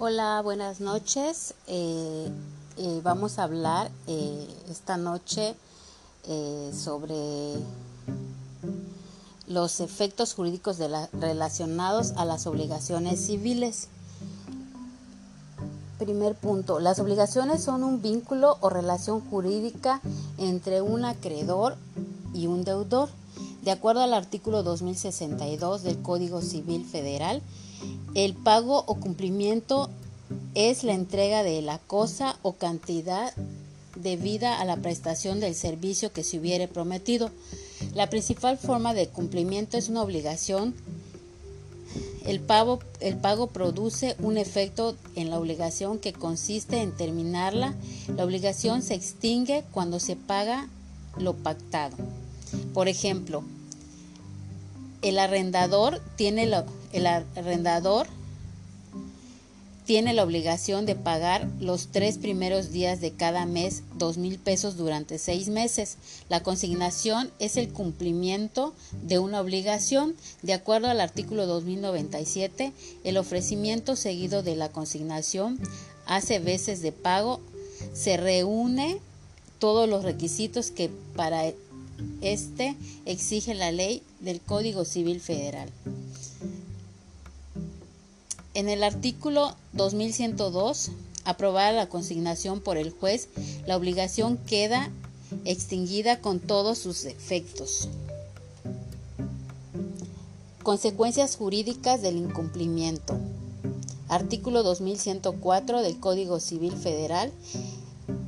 Hola, buenas noches. Eh, eh, vamos a hablar eh, esta noche sobre los efectos jurídicos relacionados a las obligaciones civiles. Primer punto, las obligaciones son un vínculo o relación jurídica entre un acreedor y un deudor. De acuerdo al artículo 2062 del Código Civil Federal, el pago o cumplimiento es la entrega de la cosa o cantidad debida a la prestación del servicio que se hubiere prometido. La principal forma de cumplimiento es una obligación. El pago, el pago produce un efecto en la obligación que consiste en terminarla. La obligación se extingue cuando se paga lo pactado. Por ejemplo, el arrendador tiene el arrendador tiene la obligación de pagar los tres primeros días de cada mes dos mil pesos durante seis meses. La consignación es el cumplimiento de una obligación. De acuerdo al artículo 2097, el ofrecimiento seguido de la consignación hace veces de pago se reúne todos los requisitos que para este exige la ley del Código Civil Federal. En el artículo 2102, aprobada la consignación por el juez, la obligación queda extinguida con todos sus efectos. Consecuencias jurídicas del incumplimiento. Artículo 2104 del Código Civil Federal.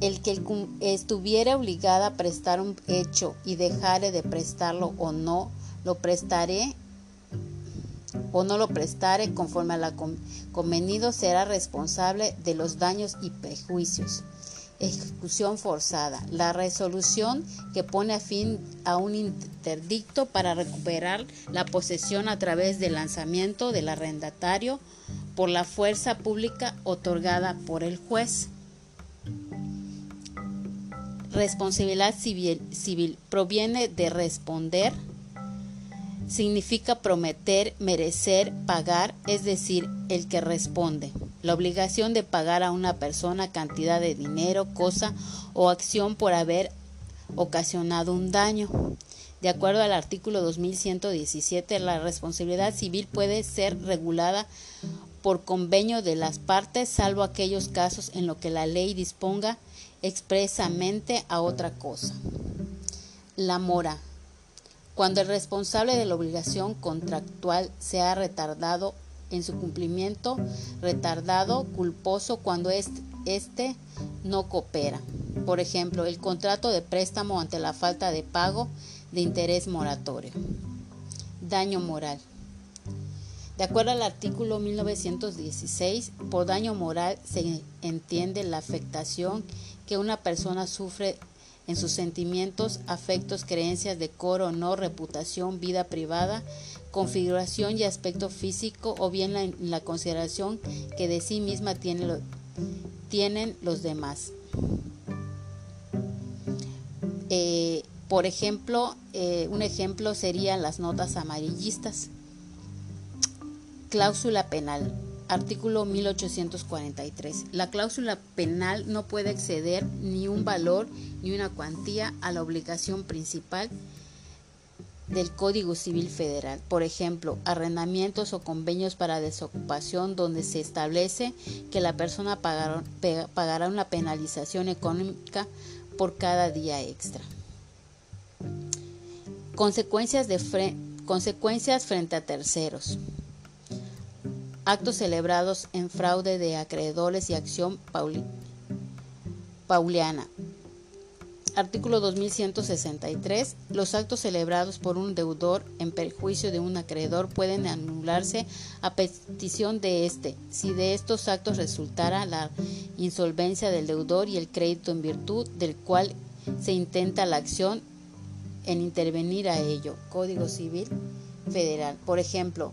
El que estuviera obligada a prestar un hecho y dejare de prestarlo o no, lo prestaré o no lo prestare conforme a la convenido será responsable de los daños y perjuicios. Ejecución forzada. La resolución que pone a fin a un interdicto para recuperar la posesión a través del lanzamiento del arrendatario por la fuerza pública otorgada por el juez. Responsabilidad civil, civil proviene de responder significa prometer, merecer, pagar, es decir, el que responde. La obligación de pagar a una persona cantidad de dinero, cosa o acción por haber ocasionado un daño. De acuerdo al artículo 2117, la responsabilidad civil puede ser regulada por convenio de las partes, salvo aquellos casos en los que la ley disponga expresamente a otra cosa. La mora cuando el responsable de la obligación contractual se ha retardado en su cumplimiento, retardado, culposo cuando éste no coopera. Por ejemplo, el contrato de préstamo ante la falta de pago de interés moratorio. Daño moral. De acuerdo al artículo 1916, por daño moral se entiende la afectación que una persona sufre en sus sentimientos, afectos, creencias, decoro, honor, reputación, vida privada, configuración y aspecto físico o bien la, la consideración que de sí misma tienen los demás. Eh, por ejemplo, eh, un ejemplo serían las notas amarillistas. Cláusula penal. Artículo 1843. La cláusula penal no puede exceder ni un valor ni una cuantía a la obligación principal del Código Civil Federal. Por ejemplo, arrendamientos o convenios para desocupación donde se establece que la persona pagará, una penalización económica por cada día extra. Consecuencias, frente a terceros actos celebrados en fraude de acreedores y acción pauliana. Artículo 2163. Los actos celebrados por un deudor en perjuicio de un acreedor pueden anularse a petición de éste, si de estos actos resultara la insolvencia del deudor y el crédito en virtud del cual se intenta la acción en intervenir a ello. Código Civil Federal. Por ejemplo,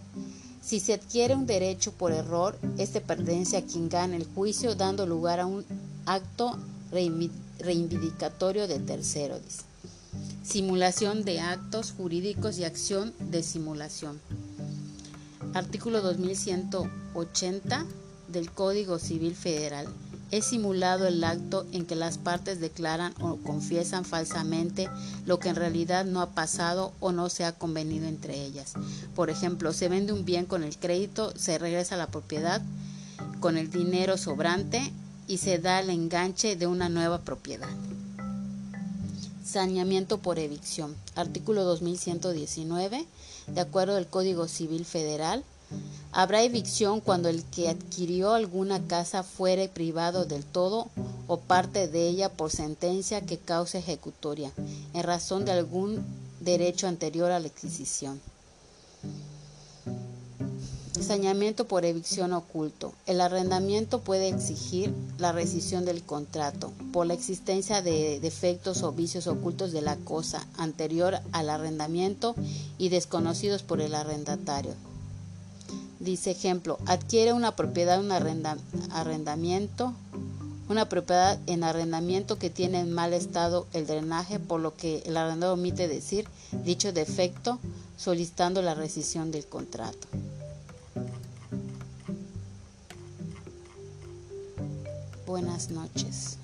si se adquiere un derecho por error, este pertenece a quien gana el juicio, dando lugar a un acto reivindicatorio de tercero. Simulación de actos jurídicos y acción de simulación. Artículo 2180 del Código Civil Federal es simulado el acto en que las partes declaran o confiesan falsamente lo que en realidad no ha pasado o no se ha convenido entre ellas. Por ejemplo, se vende un bien con el crédito, se regresa la propiedad con el dinero sobrante y se da el enganche de una nueva propiedad. Saneamiento por evicción. Artículo 2119. De acuerdo al Código Civil Federal, Habrá evicción cuando el que adquirió alguna casa fuere privado del todo o parte de ella por sentencia que cause ejecutoria, en razón de algún derecho anterior a la adquisición. Saneamiento por evicción oculto. El arrendamiento puede exigir la rescisión del contrato por la existencia de defectos o vicios ocultos de la cosa anterior al arrendamiento y desconocidos por el arrendatario. Dice ejemplo, adquiere una propiedad un arrendamiento, una propiedad en arrendamiento que tiene en mal estado el drenaje, por lo que el arrendador omite decir dicho defecto solicitando la rescisión del contrato. Buenas noches.